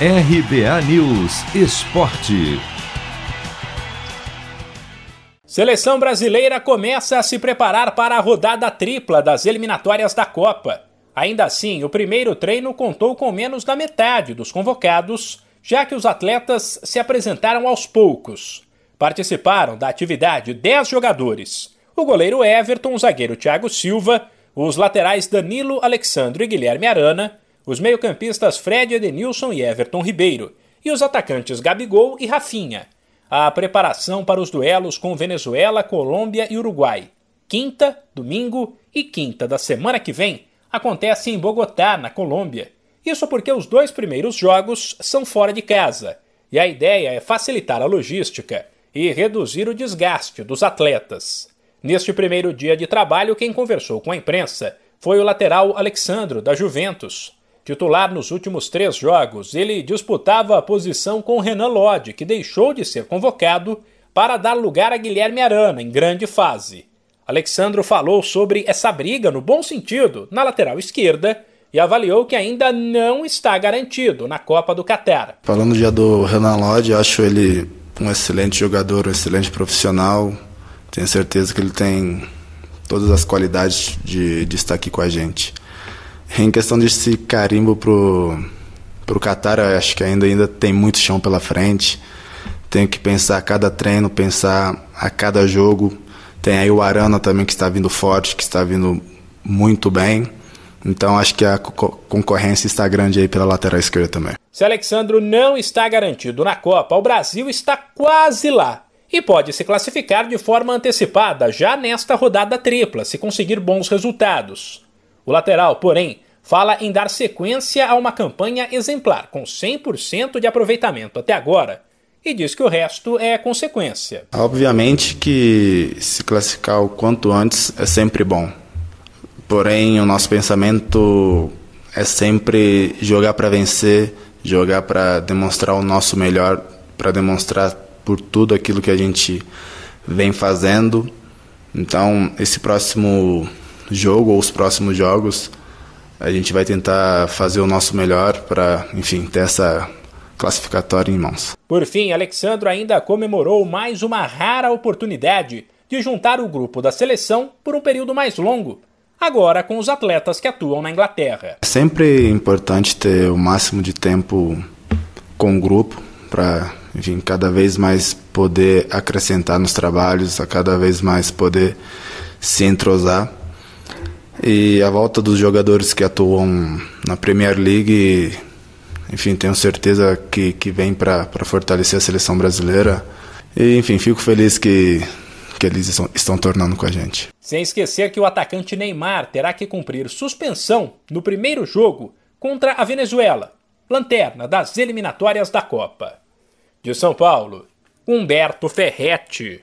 RBA News Esporte. Seleção brasileira começa a se preparar para a rodada tripla das eliminatórias da Copa. Ainda assim, o primeiro treino contou com menos da metade dos convocados, já que os atletas se apresentaram aos poucos. Participaram da atividade 10 jogadores: o goleiro Everton, o zagueiro Thiago Silva, os laterais Danilo, Alexandre e Guilherme Arana, os meio-campistas Fred Edenilson e Everton Ribeiro, e os atacantes Gabigol e Rafinha. A preparação para os duelos com Venezuela, Colômbia e Uruguai. Quinta, domingo e quinta da semana que vem acontece em Bogotá, na Colômbia. Isso porque os dois primeiros jogos são fora de casa, e a ideia é facilitar a logística e reduzir o desgaste dos atletas. Neste primeiro dia de trabalho, quem conversou com a imprensa foi o lateral Alexandro, da Juventus. Titular nos últimos três jogos, ele disputava a posição com Renan Lodge, que deixou de ser convocado para dar lugar a Guilherme Arana em grande fase. Alexandro falou sobre essa briga no bom sentido na lateral esquerda e avaliou que ainda não está garantido na Copa do Catar. Falando já do Renan Lodge, acho ele um excelente jogador, um excelente profissional. Tenho certeza que ele tem todas as qualidades de, de estar aqui com a gente. Em questão desse carimbo pro, pro Qatar, eu acho que ainda, ainda tem muito chão pela frente. Tenho que pensar a cada treino, pensar a cada jogo. Tem aí o Arana também que está vindo forte, que está vindo muito bem. Então acho que a concorrência está grande aí pela lateral esquerda também. Se Alexandro não está garantido na Copa, o Brasil está quase lá e pode se classificar de forma antecipada já nesta rodada tripla, se conseguir bons resultados. O lateral, porém, fala em dar sequência a uma campanha exemplar, com 100% de aproveitamento até agora, e diz que o resto é consequência. Obviamente que se classificar o quanto antes é sempre bom. Porém, o nosso pensamento é sempre jogar para vencer, jogar para demonstrar o nosso melhor, para demonstrar por tudo aquilo que a gente vem fazendo. Então, esse próximo jogo ou os próximos jogos a gente vai tentar fazer o nosso melhor para, enfim, ter essa classificatória em mãos. Por fim, Alexandro ainda comemorou mais uma rara oportunidade de juntar o grupo da seleção por um período mais longo, agora com os atletas que atuam na Inglaterra. É sempre importante ter o máximo de tempo com o grupo para, enfim, cada vez mais poder acrescentar nos trabalhos, a cada vez mais poder se entrosar. E a volta dos jogadores que atuam na Premier League, enfim, tenho certeza que, que vem para fortalecer a seleção brasileira. E, enfim, fico feliz que, que eles estão, estão tornando com a gente. Sem esquecer que o atacante Neymar terá que cumprir suspensão no primeiro jogo contra a Venezuela, lanterna das eliminatórias da Copa. De São Paulo, Humberto Ferretti.